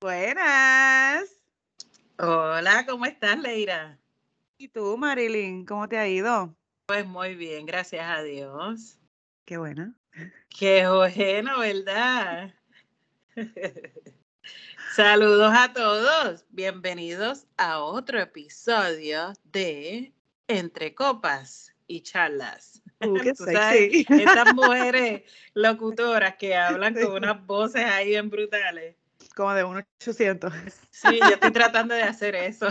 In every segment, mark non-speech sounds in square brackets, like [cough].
Buenas. Hola, ¿cómo estás, Leira? ¿Y tú, Marilyn? ¿Cómo te ha ido? Pues muy bien, gracias a Dios. Qué buena. Qué bueno, ¿verdad? [laughs] Saludos a todos. Bienvenidos a otro episodio de Entre Copas y Charlas. Uh, qué [laughs] Tú sabes. Estas mujeres [laughs] locutoras que hablan con unas voces ahí bien brutales. Como de un 800. Sí, yo estoy tratando de hacer eso.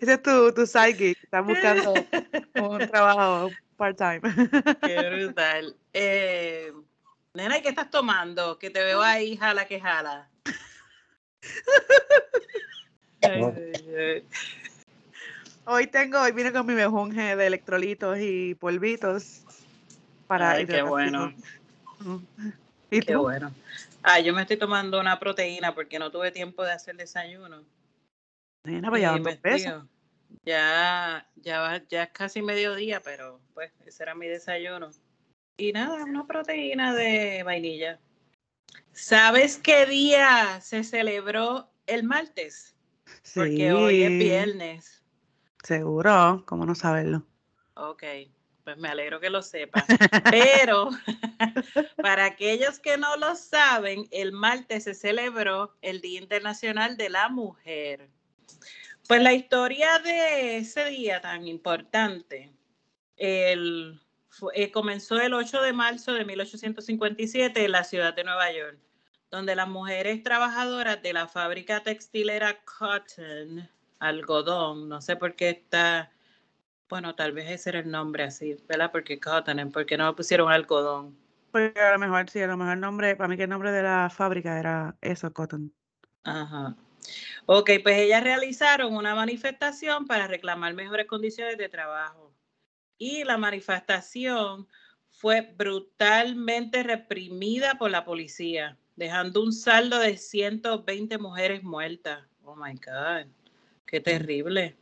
Ese es tu, tu side gig. Estás buscando un trabajo part-time. Qué brutal. Eh, nena, ¿y qué estás tomando? Que te veo ahí, jala que jala. [laughs] Ay, ay, ay. Hoy tengo, hoy vine con mi mejunje de electrolitos y polvitos para Ay, qué bueno. [laughs] ¿Y qué tú? bueno. Ah, yo me estoy tomando una proteína porque no tuve tiempo de hacer desayuno. Nena, pues ya pesos. Ya, ya, ya es casi mediodía, pero pues ese era mi desayuno. Y nada, una proteína de vainilla. ¿Sabes qué día se celebró el martes? Porque hoy es Sí, viernes. Seguro, ¿cómo no saberlo? Ok, pues me alegro que lo sepas. Pero [laughs] para aquellos que no lo saben, el martes se celebró el Día Internacional de la Mujer. Pues la historia de ese día tan importante el, eh, comenzó el 8 de marzo de 1857 en la ciudad de Nueva York, donde las mujeres trabajadoras de la fábrica textilera Cotton, algodón, no sé por qué está, bueno, tal vez ese era el nombre así, ¿verdad? Porque Cotton, ¿por qué no pusieron algodón? Porque a lo mejor, sí, a lo mejor el nombre, para mí que el nombre de la fábrica era eso, Cotton. Ajá. Ok, pues ellas realizaron una manifestación para reclamar mejores condiciones de trabajo. Y la manifestación fue brutalmente reprimida por la policía, dejando un saldo de 120 mujeres muertas. Oh my God, qué terrible.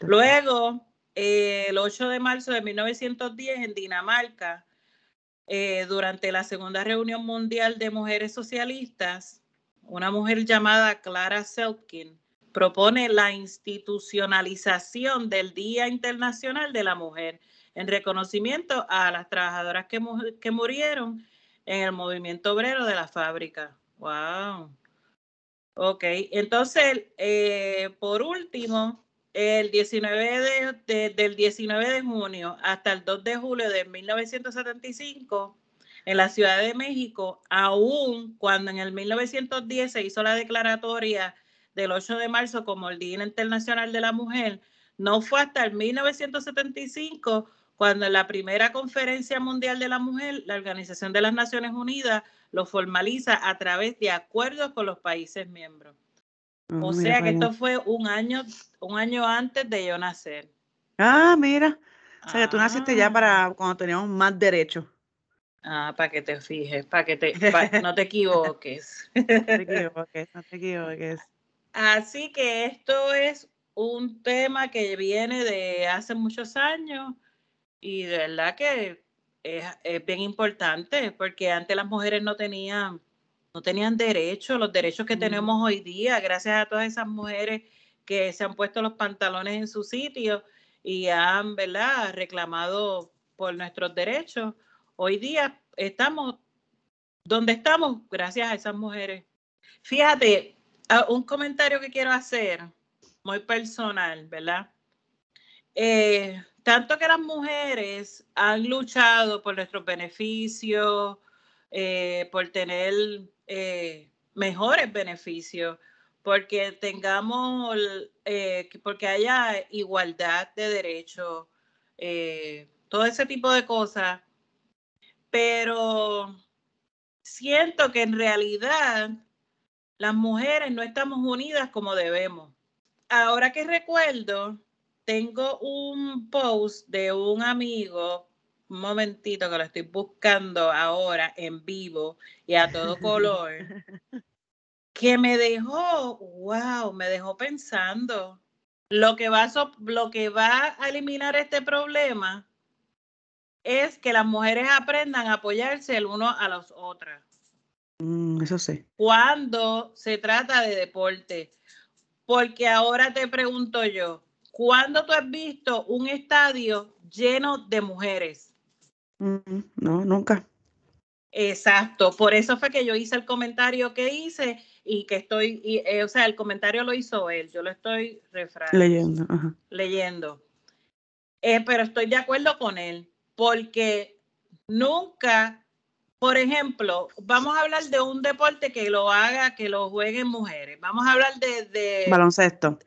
Luego, eh, el 8 de marzo de 1910, en Dinamarca, eh, durante la segunda reunión mundial de mujeres socialistas, una mujer llamada Clara Selkin propone la institucionalización del Día Internacional de la Mujer en reconocimiento a las trabajadoras que, mu- que murieron en el movimiento obrero de la fábrica. ¡Wow! Ok, entonces, eh, por último, el 19 de, de- del 19 de junio hasta el 2 de julio de 1975, en la Ciudad de México, aún cuando en el 1910 se hizo la declaratoria del 8 de marzo como el Día Internacional de la Mujer, no fue hasta el 1975 cuando en la primera conferencia mundial de la mujer, la Organización de las Naciones Unidas lo formaliza a través de acuerdos con los países miembros. Oh, O sea que esto fue un año, un año antes de yo nacer. Ah, mira. O sea, que tú naciste ya Ah. para cuando teníamos más derechos. Ah, para que te fijes, para que te, [laughs] pa- no te equivoques. No te equivoques, no te equivoques. Así que esto es un tema que viene de hace muchos años y de verdad que es, es bien importante porque antes las mujeres no tenían, no tenían derechos, los derechos que Mm. tenemos hoy día, gracias a todas esas mujeres que se han puesto los pantalones en su sitio y han, ¿verdad?, reclamado por nuestros derechos. Hoy día estamos donde estamos gracias a esas mujeres. Fíjate, ah, un comentario que quiero hacer, muy personal, ¿verdad? Eh, tanto que las mujeres han luchado por nuestros beneficios, eh, por tener eh, mejores beneficios, porque tengamos, que- porque haya igualdad de derechos, todo ese tipo de cosas. Pero siento que en realidad las mujeres no estamos unidas como debemos. Ahora que recuerdo, tengo un post de un amigo un momentito que lo estoy buscando ahora en vivo y a todo [laughs] color, que me dejó, wow, me dejó pensando. Lo que va a, lo que va a eliminar este problema es que las mujeres aprendan a apoyarse el uno a los otros. Mm, eso sí. Cuando se trata de deporte. Porque ahora te pregunto yo, ¿cuándo tú has visto un estadio lleno de mujeres? Mm, no, nunca. Exacto, por eso fue que yo hice el comentario que hice y que estoy, eh, o sea, el comentario lo hizo él, yo lo estoy leyendo. Leyendo. Eh, pero estoy de acuerdo con él, porque nunca, por ejemplo, vamos a hablar de un deporte que lo haga, que lo jueguen mujeres. Vamos a hablar de, de baloncesto.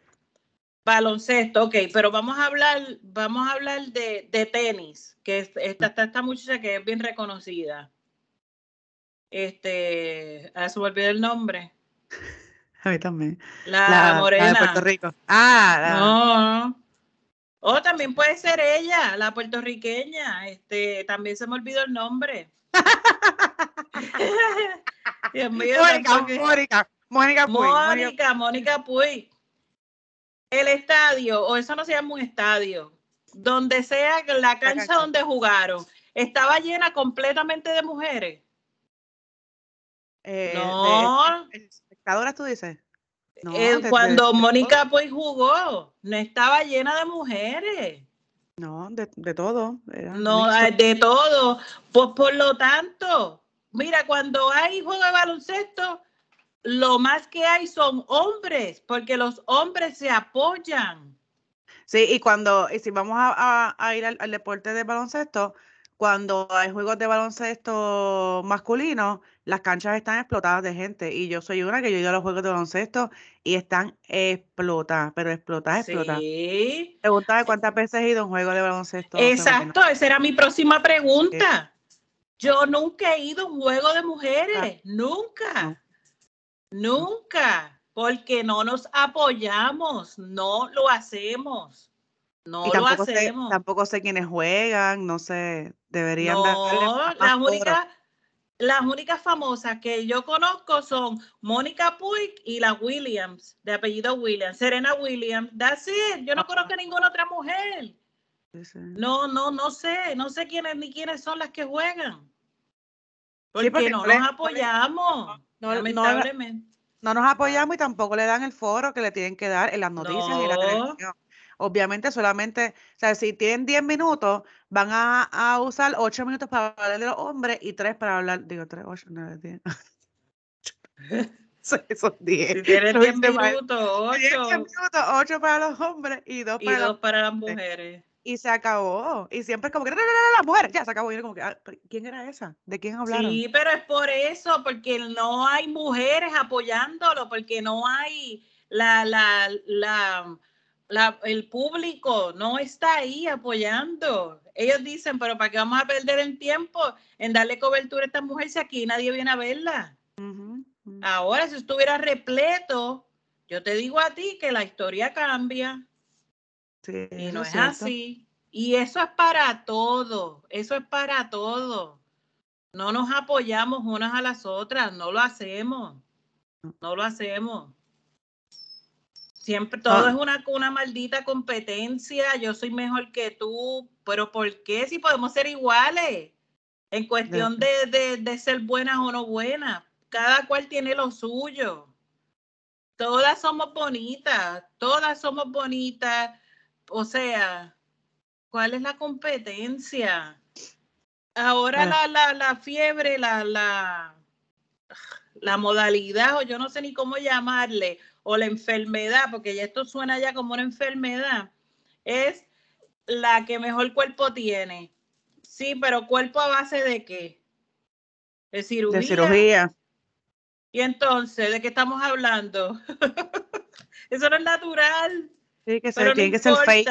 Baloncesto, ok, pero vamos a hablar, vamos a hablar de, de tenis, que esta, esta, esta muchacha que es bien reconocida. Este, ah, se me olvidó el nombre. [laughs] A mí también. La, morena. de Puerto Rico. Ah, no. O también puede ser ella, la puertorriqueña. Este, también se me olvidó el nombre. Mónica, Mónica, Mónica Puy. Mónica, Mónica Puy. El estadio, o eso no se llama un estadio, donde sea la cancha donde jugaron, estaba llena completamente de mujeres. Eh, no. espectadoras, tú dices. Eh, cuando Mónica pues jugó, no estaba llena de mujeres. No, de, todo. no, de todo. Pues por lo tanto, mira, cuando hay juego de baloncesto, lo más que hay son hombres, porque los hombres se apoyan. Sí, y cuando, y si vamos a, ir al, deporte de baloncesto, cuando hay juegos de baloncesto masculino, las canchas están explotadas de gente. Y yo soy una que yo he ido a los juegos de baloncesto y están explotadas, pero explotadas, explotadas. Sí. Preguntaba cuántas veces he ido a un juego de baloncesto. Exacto, esa era mi próxima pregunta. Yo nunca he ido a un juego de mujeres, ah. nunca. Nunca, porque no nos apoyamos, no lo hacemos. No lo hacemos. tampoco sé quiénes juegan, no sé, deberían no, las únicas, las únicas famosas que yo conozco son Mónica Puig y la Williams, de apellido Williams, Serena Williams, that's it. Yo no conozco a ninguna otra mujer. No, no, no sé, no sé quiénes ni quiénes son las que juegan. Porque, no nos apoyamos, lamentablemente. No, nos apoyamos y tampoco le dan el foro que le tienen que dar en las noticias y la televisión. Obviamente solamente, o sea, si tienen 10 minutos, van a, usar 8 minutos para hablar de los hombres y 3 para hablar, digo 3, 8, 9, 10. Son 10. Si tienes 10 minutos, 8. 10 minutos, 8 para los hombres y 2 para, y dos para las mujeres. Y se acabó. Y siempre es como que, no, no, no, las mujeres, ya se acabó. Y como que, ah, ¿quién era esa? ¿De quién hablaron? Sí, pero es por eso, porque no hay mujeres apoyándolo, porque no hay la, la, la el público no está ahí apoyando. Ellos dicen, pero ¿para qué vamos a perder el tiempo en darle cobertura a esta mujer si aquí nadie viene a verla? Ahora, si estuviera repleto, yo te digo a ti que la historia cambia. y no es, así. Y eso es para todo, eso es para todo. No nos apoyamos unas a las otras, no lo hacemos, no lo hacemos. Siempre todo ah. es una, una maldita competencia. Yo soy mejor que tú, pero ¿por qué si podemos ser iguales? En cuestión de, de, ser buenas o no buenas. Cada cual tiene lo suyo. Todas somos bonitas, todas somos bonitas. O sea, ¿cuál es la competencia? Ahora la, la, la, fiebre, la, la, la modalidad, o yo no sé ni cómo llamarle, o la enfermedad, porque ya esto suena ya como una enfermedad, es la que mejor cuerpo tiene. Sí, pero cuerpo a base de qué? De cirugía. De cirugía. Y entonces, ¿de qué estamos hablando? [laughs] Eso no es natural. Sí, que se tiene que ser fake.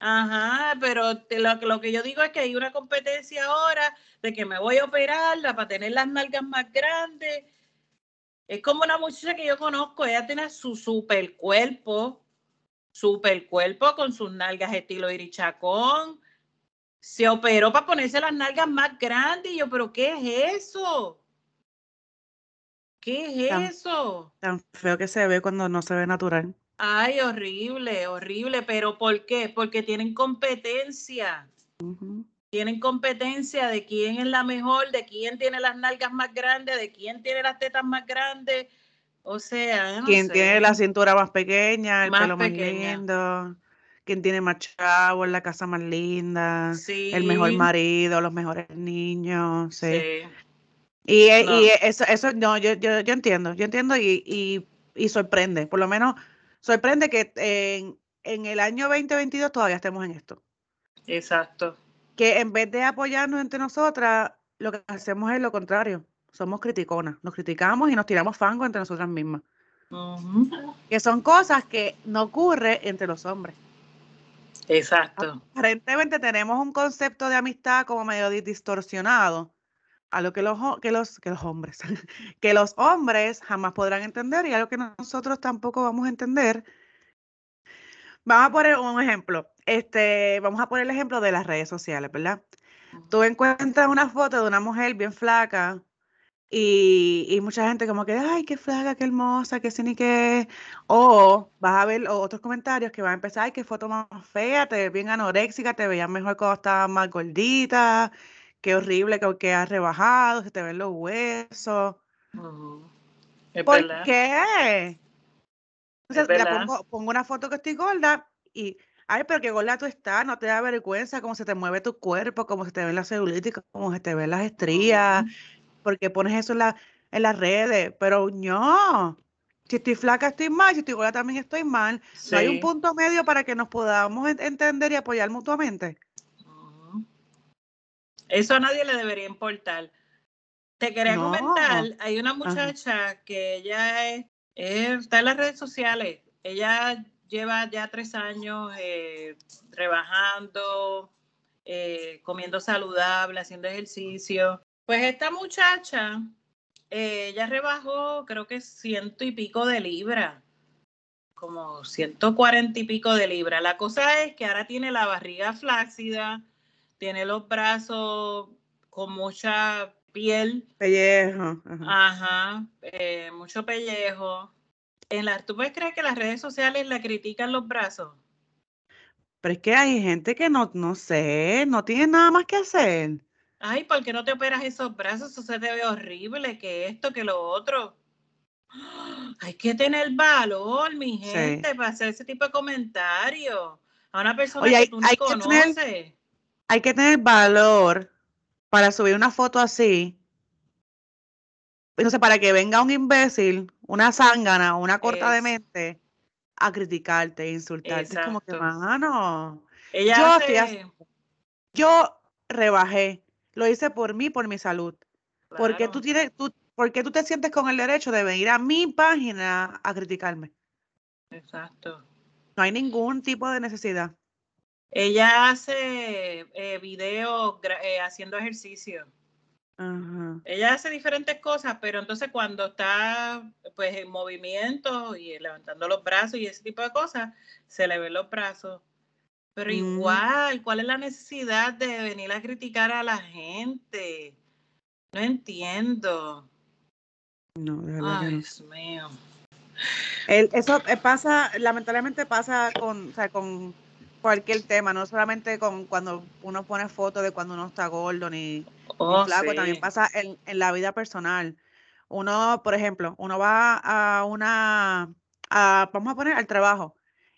Ajá, pero lo, lo, que yo digo es que hay una competencia ahora de que me voy a operar para tener las nalgas más grandes es como una muchacha que yo conozco, ella tiene su super cuerpo, super cuerpo con sus nalgas estilo irichacón. Se operó para ponerse las nalgas más grandes. Y yo, ¿pero qué es eso? ¿Qué es eso? Tan feo que se ve cuando no se ve natural. Ay, horrible, horrible. ¿Pero por qué? Porque tienen competencia. Tienen competencia de quién es la mejor, de quién tiene las nalgas más grandes, de quién tiene las tetas más grandes. O sea, quién tiene la cintura más pequeña, el pelo más lindo, quién tiene más chavo, la casa más linda, el mejor marido, los mejores niños, sí. Y, y, eso, eso, no, yo, yo, yo entiendo, yo entiendo y, y, y, sorprende, por lo menos sorprende que en, en el año 2022 todavía estemos en esto. Exacto. Que en vez de apoyarnos entre nosotras, lo que hacemos es lo contrario somos criticonas, nos criticamos y nos tiramos fango entre nosotras mismas. Que son cosas que no ocurre entre los hombres. Exacto. Aparentemente tenemos un concepto de amistad como medio distorsionado, a lo que los, que los, que los hombres, [laughs] que los hombres jamás podrán entender y algo que nosotros tampoco vamos a entender. Vamos a poner un ejemplo. Este, vamos a poner el ejemplo de las redes sociales, ¿verdad? Tú encuentras una foto de una mujer bien flaca, y, mucha gente como que, ay, qué flaca, qué hermosa, qué ni qué. O vas a ver otros comentarios que van a empezar, ay, qué foto más fea, te ves bien anoréxica, te veías mejor cuando estabas más gordita, qué horrible que, que has rebajado, se te ven los huesos. ¿Por qué? Entonces, pongo, pongo una foto que estoy gorda y, ay, pero qué gorda tú estás, no te da vergüenza cómo se te mueve tu cuerpo, cómo se te ven las celulitis, cómo se te ven las estrías porque pones eso en, la, en las redes, pero no. Si estoy flaca, estoy mal, si estoy gorda, también estoy mal. No hay un punto medio para que nos podamos entender y apoyar mutuamente. Eso a nadie le debería importar. Te quería comentar, hay una muchacha que ella es, está en las redes sociales. Ella lleva ya tres años eh, rebajando, eh, comiendo saludable, haciendo ejercicio. Pues esta muchacha, eh, ella rebajó creo que ciento y pico de libras, como ciento cuarenta y pico de libras. La cosa es que ahora tiene la barriga flácida, tiene los brazos con mucha piel. Pellejo. Ajá, eh, mucho pellejo. En la, ¿Tú puedes creer que las redes sociales la critican los brazos? Pero es que hay gente que no, no sé, no tiene nada más que hacer. Ay, ¿por qué no te operas esos brazos? Eso se te ve horrible, que esto, que lo otro. [gasps] Hay que tener valor, mi gente, para hacer ese tipo de comentarios. A una persona que tú no conoces. Hay que tener valor para subir una foto así. Entonces, para que venga un imbécil, una zángana, una corta de mente, a criticarte, insultarte. Es como que, mano. yo, yo rebajé lo hice por mí, por mi salud. Porque tú tienes, tú, porque tú te sientes con el derecho de venir a mi página a criticarme. Exacto. No hay ningún tipo de necesidad. Ella hace eh, videos eh, haciendo ejercicio. Ella hace diferentes cosas, pero entonces cuando está pues en movimiento y levantando los brazos y ese tipo de cosas, se le ven los brazos. Pero mm. igual, ¿cuál es la necesidad de venir a criticar a la gente? No entiendo. No, de verdad. Ay, Dios mío. eso eh, pasa, lamentablemente pasa con, o sea, con cualquier tema, no solamente con cuando uno pone fotos de cuando uno está gordo ni, oh, flaco, también pasa en, en, la vida personal. Uno, por ejemplo, uno va a una, a, vamos a poner al trabajo,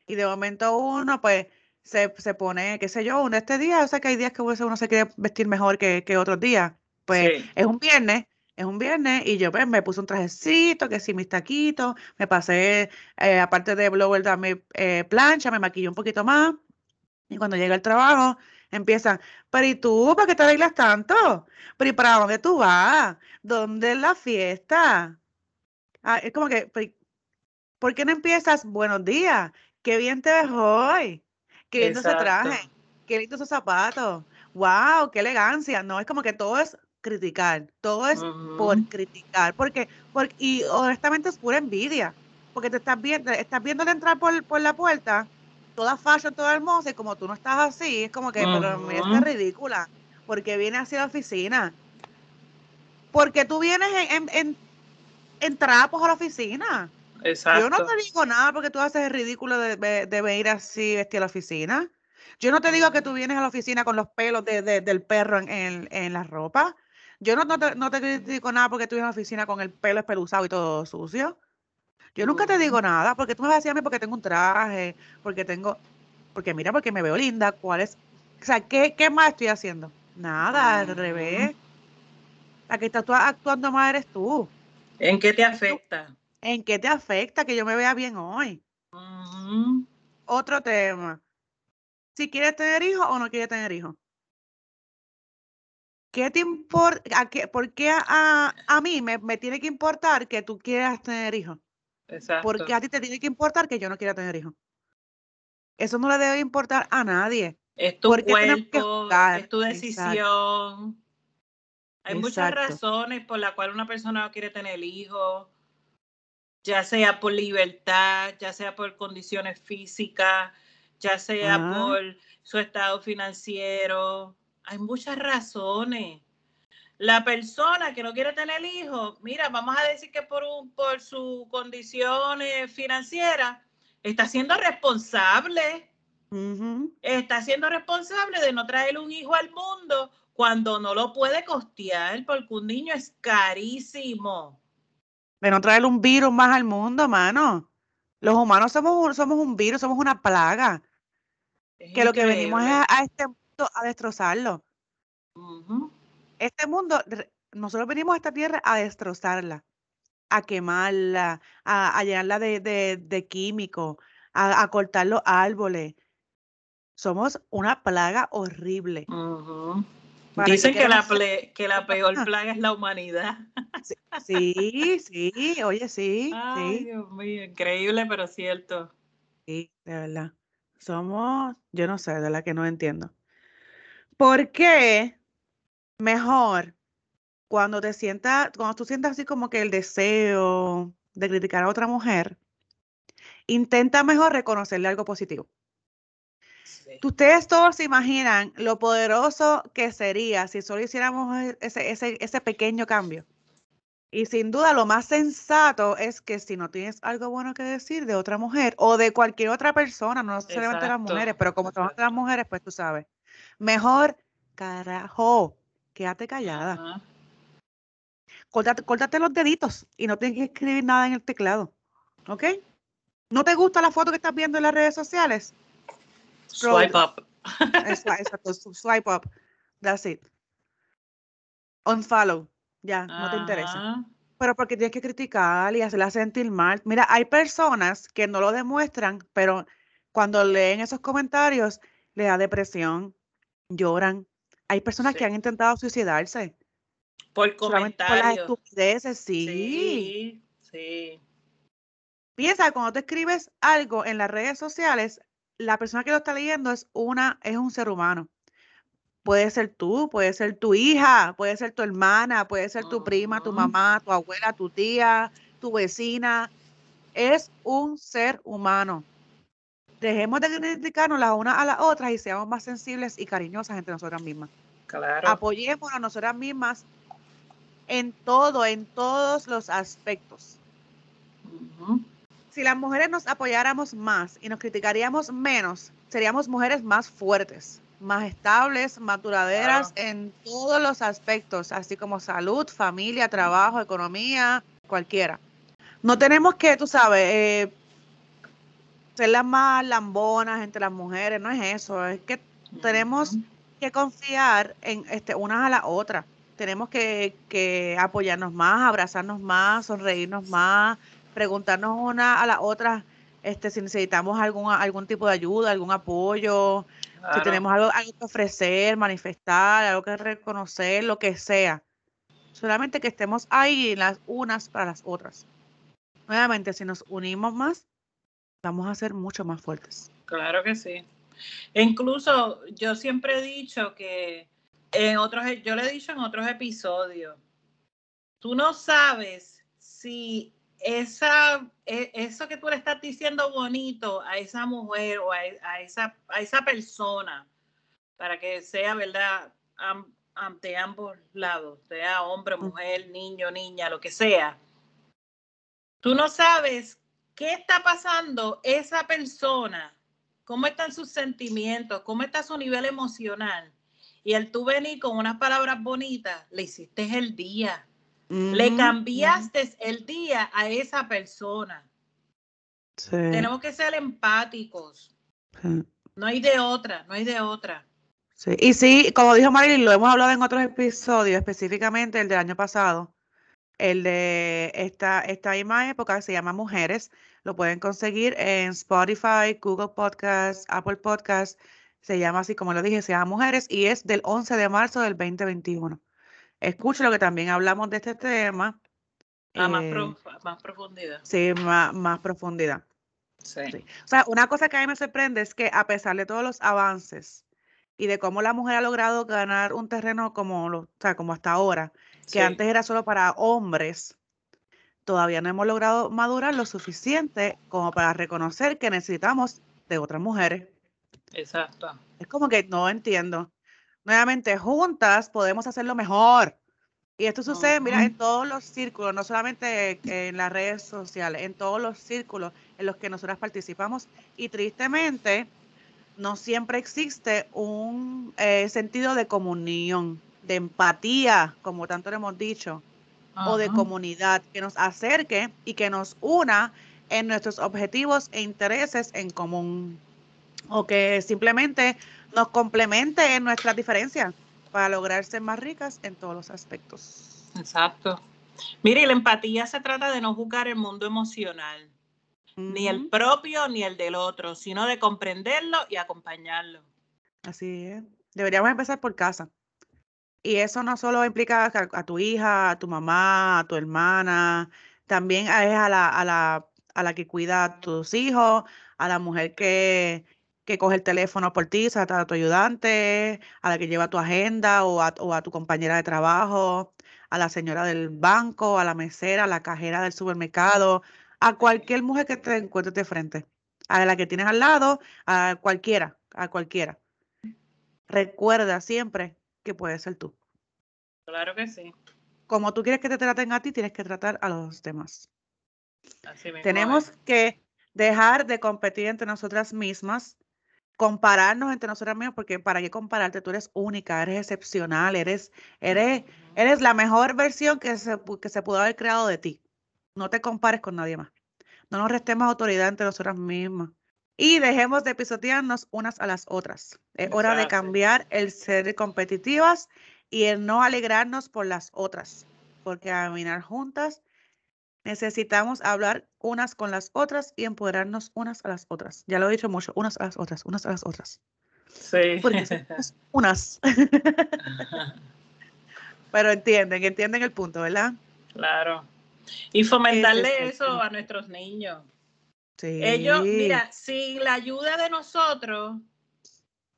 y de momento uno, pues, se, se pone, qué sé yo, uno este día, o sea que hay días que uno se quiere vestir mejor que, que otros días. Pues es un viernes, es un viernes y yo pues, me puse un trajecito, que sí, mis taquitos, me pasé, eh, aparte de blower, dame eh, plancha, me maquillé un poquito más. Y cuando llega el trabajo, empiezan, pero ¿y tú? ¿Para qué te arreglas tanto? ¿Pero y para dónde tú vas? ¿Dónde es la fiesta? Ah, es como que, ¿por qué no empiezas? Buenos días, qué bien te ves hoy. Qué lindo ese traje, qué lindo esos zapatos, wow, qué elegancia. No, es como que todo es criticar, todo es por criticar, porque, porque, y honestamente es pura envidia, porque te estás viendo, estás viéndole entrar por, por la puerta toda fashion, toda hermosa, y como tú no estás así, es como que, pero mira, esta es ridícula, porque viene hacia la oficina. Porque tú vienes en, en, en, trapos a la oficina. Exacto. Yo no te digo nada porque tú haces el ridículo de, de, venir así vestido a la oficina. Yo no te digo que tú vienes a la oficina con los pelos de, del perro en, en, la ropa. Yo no, no, te, no te critico nada porque tú vienes a la oficina con el pelo espeluzado y todo sucio. Yo nunca te digo nada, porque tú me vas a decir a mí porque tengo un traje, porque tengo, porque mira, porque me veo linda, ¿cuál es? O sea, ¿qué, qué más estoy haciendo? Nada, al revés. La que está actuando más eres tú. ¿En qué te afecta? ¿En qué te afecta que yo me vea bien hoy? Otro tema. Si quieres tener hijos o no quieres tener hijos. ¿Qué te importa? ¿Por qué a, a mí me, me, tiene que importar que tú quieras tener hijos? Porque a ti te tiene que importar que yo no quiera tener hijos. Eso no le debe importar a nadie. Es tu cuerpo, es tu decisión. Hay muchas razones por las cuales una persona no quiere tener hijos, ya sea por libertad, ya sea por condiciones físicas, ya sea por su estado financiero. Hay muchas razones. La persona que no quiere tener hijos, mira, vamos a decir que por, un, por su condición financiera está siendo responsable. Está siendo responsable de no traer un hijo al mundo cuando no lo puede costear porque un niño es carísimo. De no traer un virus más al mundo, mano. Los humanos somos, somos un virus, somos una plaga. que lo que venimos es a, este mundo a destrozarlo este mundo, nosotros venimos a esta tierra a destrozarla, a quemarla, a, llenarla de, químicos, a, cortar los árboles. Somos una plaga horrible. Dicen que, la, que la peor [laughs] plaga es la humanidad. Sí, sí, oye, sí. Ay, Dios mío, increíble, pero cierto. Sí, de verdad. Somos, yo no sé, de la que no entiendo. ¿Por qué mejor cuando te sientas, cuando tú sientas así como que el deseo de criticar a otra mujer, intenta mejor reconocerle algo positivo. Ustedes todos se imaginan lo poderoso que sería si solo hiciéramos e, ese, ese, ese pequeño cambio. Y sin duda lo más sensato es que si no tienes algo bueno que decir de otra mujer o de cualquier otra persona, no solamente las mujeres, pero como todas las mujeres, pues tú sabes, mejor carajo, quédate callada. Córtate, los deditos y no tienes que escribir nada en el teclado. ¿Ok? ¿No te gusta la foto que estás viendo en las redes sociales? Swipe up. Exacto, swipe up. That's it. Unfollow. Ya, no te interesa. Pero porque tienes que criticar y hacerla sentir mal. Mira, hay personas que no lo demuestran, pero cuando leen esos comentarios, le da depresión, lloran, hay personas que han intentado suicidarse. Por comentarios. Por las estupideces, sí. Sí, Piensa, cuando te escribes algo en las redes sociales, la persona que lo está leyendo es una, es un ser humano. Puede ser tú, puede ser tu hija, puede ser tu hermana, puede ser tu prima, tu mamá, tu abuela, tu tía, tu vecina. Es un ser humano. Dejemos de criticarnos las unas a las otras y seamos más sensibles y cariñosas entre nosotras mismas. Claro. Apoyémonos a nosotras mismas en todo, en todos los aspectos. Si las mujeres nos apoyáramos más y nos criticaríamos menos, seríamos mujeres más fuertes, más estables, más duraderas en todos los aspectos, así como salud, familia, trabajo, economía, cualquiera. No tenemos que, tú sabes, eh, ser las más lambonas entre las mujeres, no es eso, es que tenemos que confiar en este, unas a la otra. Tenemos que, que, apoyarnos más, abrazarnos más, sonreírnos más, preguntarnos una a la otra este, si necesitamos algún, algún tipo de ayuda, algún apoyo, si tenemos algo, algo que ofrecer, manifestar, algo que reconocer, lo que sea. Solamente que estemos ahí las unas para las otras. Nuevamente, si nos unimos más, vamos a ser mucho más fuertes. Claro que sí. Incluso yo siempre he dicho que en otros, yo le he dicho en otros episodios, tú no sabes si esa, e, eso que tú le estás diciendo bonito a esa mujer o a, esa, a esa persona, para que sea verdad ante ambos lados, sea hombre, mujer, niño, niña, lo que sea. Tú no sabes qué está pasando esa persona, cómo están sus sentimientos, cómo está su nivel emocional. Y el tú venir con unas palabras bonitas, le hiciste el día. Le cambiaste el día a esa persona. Tenemos que ser empáticos. No hay de otra, no hay de otra. Sí. Y sí, como dijo Marilyn, lo hemos hablado en otros episodios, específicamente el del año pasado, el de esta, esta misma época se llama Mujeres. Lo pueden conseguir en Spotify, Google Podcasts, Apple Podcasts. Se llama así, como lo dije, se llama Mujeres y es del 11 de marzo del 2021. Escucho lo que también hablamos de este tema. Ah, más, eh, más, profundidad. Sí, más, más profundidad. Sí. O sea, una cosa que a mí me sorprende es que a pesar de todos los avances y de cómo la mujer ha logrado ganar un terreno como, lo, o sea, como hasta ahora, que antes era solo para hombres, todavía no hemos logrado madurar lo suficiente como para reconocer que necesitamos de otras mujeres. Exacto. Es como que no entiendo. Nuevamente, juntas podemos hacerlo mejor. Y esto sucede, mira, en todos los círculos, no solamente en las redes sociales, en todos los círculos en los que nosotras participamos. Y tristemente, no siempre existe un eh, sentido de comunión, de empatía, como tanto le hemos dicho, o de comunidad que nos acerque y que nos una en nuestros objetivos e intereses en común. O que simplemente nos complemente en nuestras diferencias para lograr ser más ricas en todos los aspectos. Exacto. Mire, la empatía se trata de no juzgar el mundo emocional, ni el propio ni el del otro, sino de comprenderlo y acompañarlo. Así es. Deberíamos empezar por casa. Y eso no solo implica a, tu hija, a tu mamá, a tu hermana, también es a la, a la, a la que cuida a tus hijos, a la mujer que, que coge el teléfono por ti, a tu ayudante, a la que lleva tu agenda o a, o a, tu compañera de trabajo, a la señora del banco, a la mesera, a la cajera del supermercado, a cualquier mujer que te encuentres de frente, a la que tienes al lado, a cualquiera, a cualquiera. Recuerda siempre que puedes ser tú. Claro que sí. Como tú quieres que te traten a ti, tienes que tratar a los demás. Tenemos que dejar de competir entre nosotras mismas, compararnos entre nosotras mismas, porque para qué compararte, tú eres única, eres excepcional, eres, eres, eres la mejor versión que se, que se pudo haber creado de ti. No te compares con nadie más. No nos restemos autoridad entre nosotras mismas. Y dejemos de pisotearnos unas a las otras. Es hora de cambiar el ser competitivas y el no alegrarnos por las otras. Porque a caminar juntas necesitamos hablar unas con las otras y empoderarnos unas a las otras. Ya lo he dicho mucho, unas a las otras, unas a las otras. Sí. unas. [laughs] Pero entienden, entienden el punto, ¿verdad? Claro. Y fomentarle eso a nuestros niños. Sí. Ellos, mira, sin la ayuda de nosotros,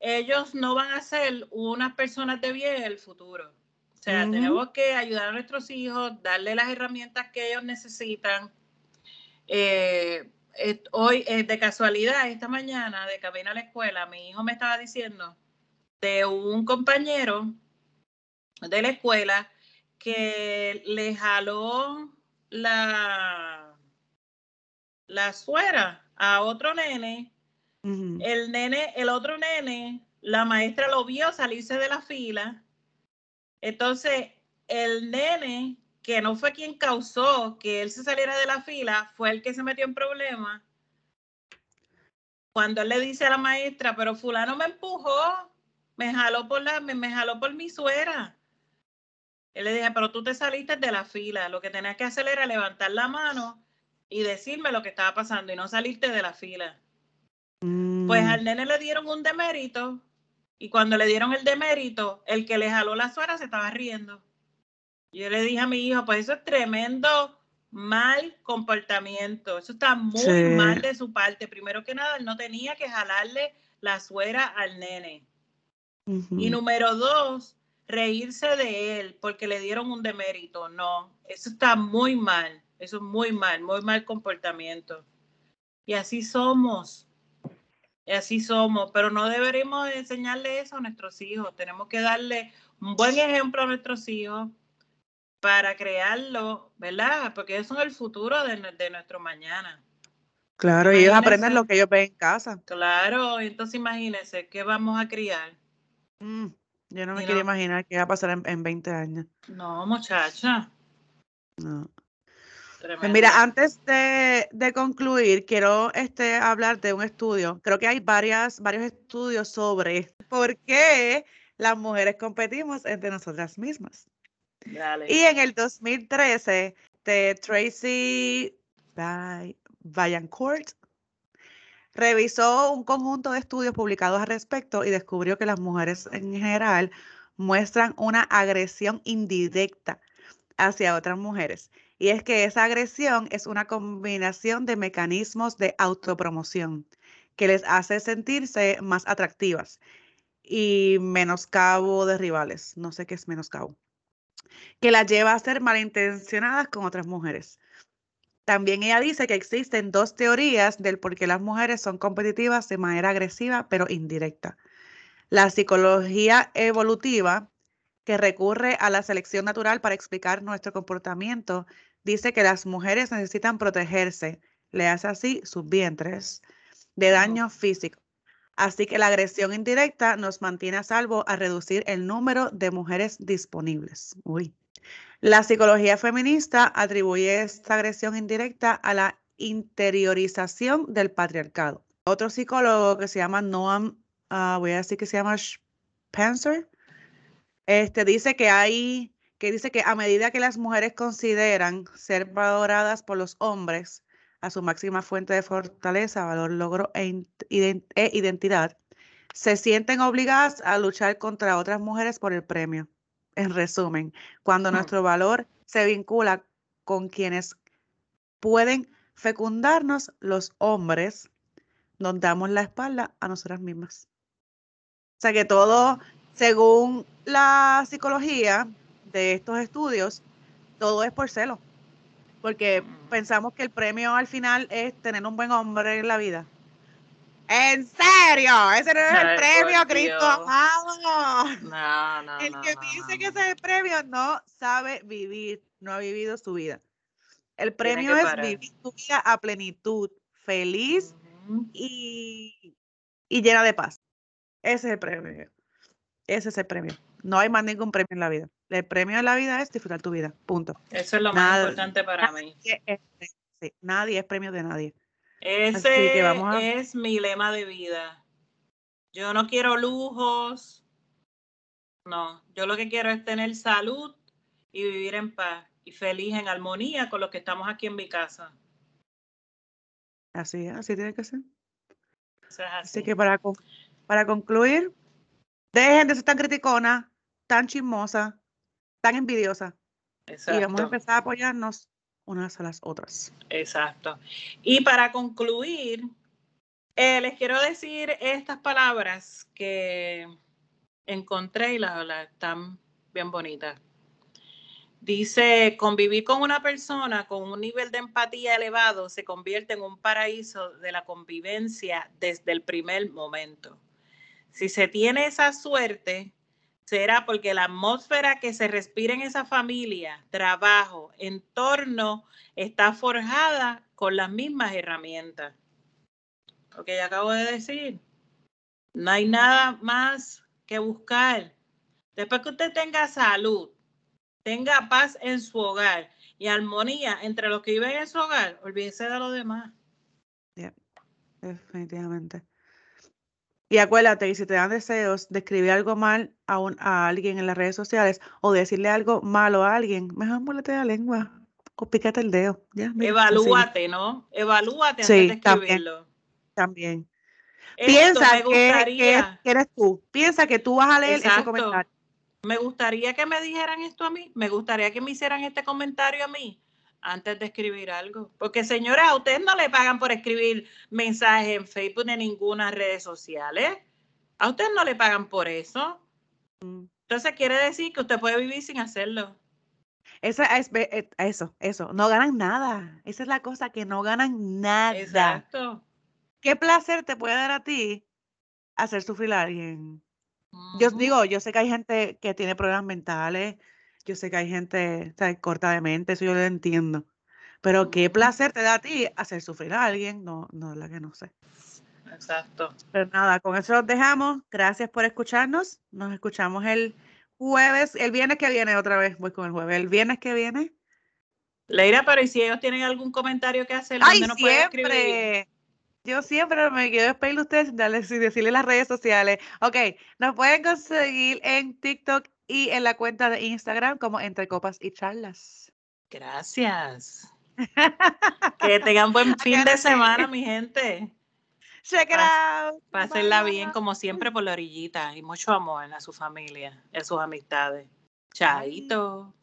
ellos no van a ser unas personas de bien en el futuro. O sea, tenemos que ayudar a nuestros hijos, darle las herramientas que ellos necesitan. Eh, hoy, eh, de casualidad, esta mañana, de camino a la escuela, mi hijo me estaba diciendo de un compañero de la escuela que le jaló la, la suera a otro nene. El nene, el otro nene, la maestra lo vio salirse de la fila. Entonces, el nene, que no fue quien causó que él se saliera de la fila, fue el que se metió en problemas. Cuando él le dice a la maestra, pero fulano me empujó, me jaló por la, me jaló por mi suera. Él le dije, pero tú te saliste de la fila, lo que tenías que hacer era levantar la mano y decirme lo que estaba pasando y no salirte de la fila. Pues mm. al nene le dieron un demérito y cuando le dieron el demérito, el que le jaló la suera se estaba riendo. Yo le dije a mi hijo, pues eso es tremendo mal comportamiento, eso está muy mal de su parte. Primero que nada, él no tenía que jalarle la suera al nene. Y número dos, reírse de él porque le dieron un demérito. No, eso está muy mal. Eso es muy mal, muy mal comportamiento. Y así somos. Y así somos, pero no deberíamos enseñarle eso a nuestros hijos. Tenemos que darle un buen ejemplo a nuestros hijos para crearlo, ¿verdad? Porque eso es el futuro de, de nuestro mañana. Claro, y ellos aprenden lo que ellos ven en casa. Claro, entonces imagínense, ¿qué vamos a criar? Mm, yo no me quiero imaginar qué va a pasar en, en 20 años. No, muchacha. No. Mira, antes de, concluir, quiero este, hablar de un estudio. Creo que hay varias, varios estudios sobre [laughs] por qué las mujeres competimos entre nosotras mismas. Y en el 2013, de Tracy Vaillancourt revisó un conjunto de estudios publicados al respecto y descubrió que las mujeres en general muestran una agresión indirecta hacia otras mujeres y es que esa agresión es una combinación de mecanismos de autopromoción que les hace sentirse más atractivas y menoscabo de rivales. No sé qué es menoscabo. Que las lleva a ser malintencionadas con otras mujeres. También ella dice que existen dos teorías del por qué las mujeres son competitivas de manera agresiva pero indirecta. La psicología evolutiva que recurre a la selección natural para explicar nuestro comportamiento, dice que las mujeres necesitan protegerse, le hace así sus vientres, de daño físico. Así que la agresión indirecta nos mantiene a salvo a reducir el número de mujeres disponibles. Uy. La psicología feminista atribuye esta agresión indirecta a la interiorización del patriarcado. Otro psicólogo que se llama Noam, ah, voy a decir que se llama Spencer, este dice que hay, que dice que a medida que las mujeres consideran ser valoradas por los hombres a su máxima fuente de fortaleza, valor, logro e, e identidad, se sienten obligadas a luchar contra otras mujeres por el premio. En resumen, cuando mm. nuestro valor se vincula con quienes pueden fecundarnos, los hombres nos damos la espalda a nosotras mismas. O sea que todo según la psicología de estos estudios, todo es por celo, porque mm. pensamos que el premio al final es tener un buen hombre en la vida. ¿En serio? Ese no es el premio, Cristo amado. No, no, el que dice que ese es el premio no sabe vivir, no ha vivido su vida. El premio es vivir tu vida a plenitud, feliz y, y llena de paz. Ese es el premio. Ese es el premio. No hay más ningún premio en la vida. El premio en la vida es disfrutar tu vida. Punto. Eso es lo más importante para mí. nadie es premio de nadie. Ese es mi lema de vida. Yo no quiero lujos. No, yo lo que quiero es tener salud y vivir en paz y feliz, en armonía con los que estamos aquí en mi casa. Así es, así tiene que ser. así. así que para, para concluir, Dejen de ser tan criticona, tan chismosa, tan envidiosa. Y vamos a empezar a apoyarnos unas a las otras. Exacto. Y para concluir, eh, les quiero decir estas palabras que encontré y las, están bien bonitas. Dice, convivir con una persona con un nivel de empatía elevado se convierte en un paraíso de la convivencia desde el primer momento. Si se tiene esa suerte, será porque la atmósfera que se respira en esa familia, trabajo, entorno, está forjada con las mismas herramientas. Lo que ya acabo de decir. No hay nada más que buscar. Después que usted tenga salud, tenga paz en su hogar y armonía entre los que viven en su hogar, olvídese de lo demás. definitivamente. Y acuérdate, y si te dan deseos de escribir algo mal a, a alguien en las redes sociales o decirle algo malo a alguien, mejor muélete la lengua o pícate el dedo. Ya, Evalúate, ¿no? Evalúate antes de escribirlo. También. Piensa que, eres tú. Piensa que tú vas a leer ese comentario. Me gustaría que me dijeran esto a mí. Me gustaría que me hicieran este comentario a mí antes de escribir algo. Porque señora, a ustedes no le pagan por escribir mensajes en Facebook ni ninguna redes sociales. A ustedes no le pagan por eso. Entonces quiere decir que usted puede vivir sin hacerlo. Esa es, eh, eso, eso, no ganan nada. Esa es la cosa, que no ganan nada. Exacto. ¿Qué placer te puede dar a ti hacer sufrir a alguien? Yo digo, yo sé que hay gente que tiene problemas mentales, yo sé que hay gente corta de mente, eso yo lo entiendo. Pero qué placer te da a ti hacer sufrir a alguien, no, no es la que no sé. Exacto. Pero nada, con eso los dejamos. Gracias por escucharnos. Nos escuchamos el jueves, el viernes que viene otra vez, voy con el jueves. El viernes que viene. Leira, pero ¿y si ellos tienen algún comentario que hacer? ¡Ay, no siempre! Yo siempre me quiero despedir de ustedes sin decirle las redes sociales. Ok, nos pueden conseguir en TikTok y en la cuenta de Instagram como Entre Copas y Charlas. Gracias. que [laughs] tengan buen fin de semana, mi [laughs] gente. Check it out. Pásenla bien, como siempre, [laughs] por la orillita y mucho amor a su familia, a sus amistades. Chaito.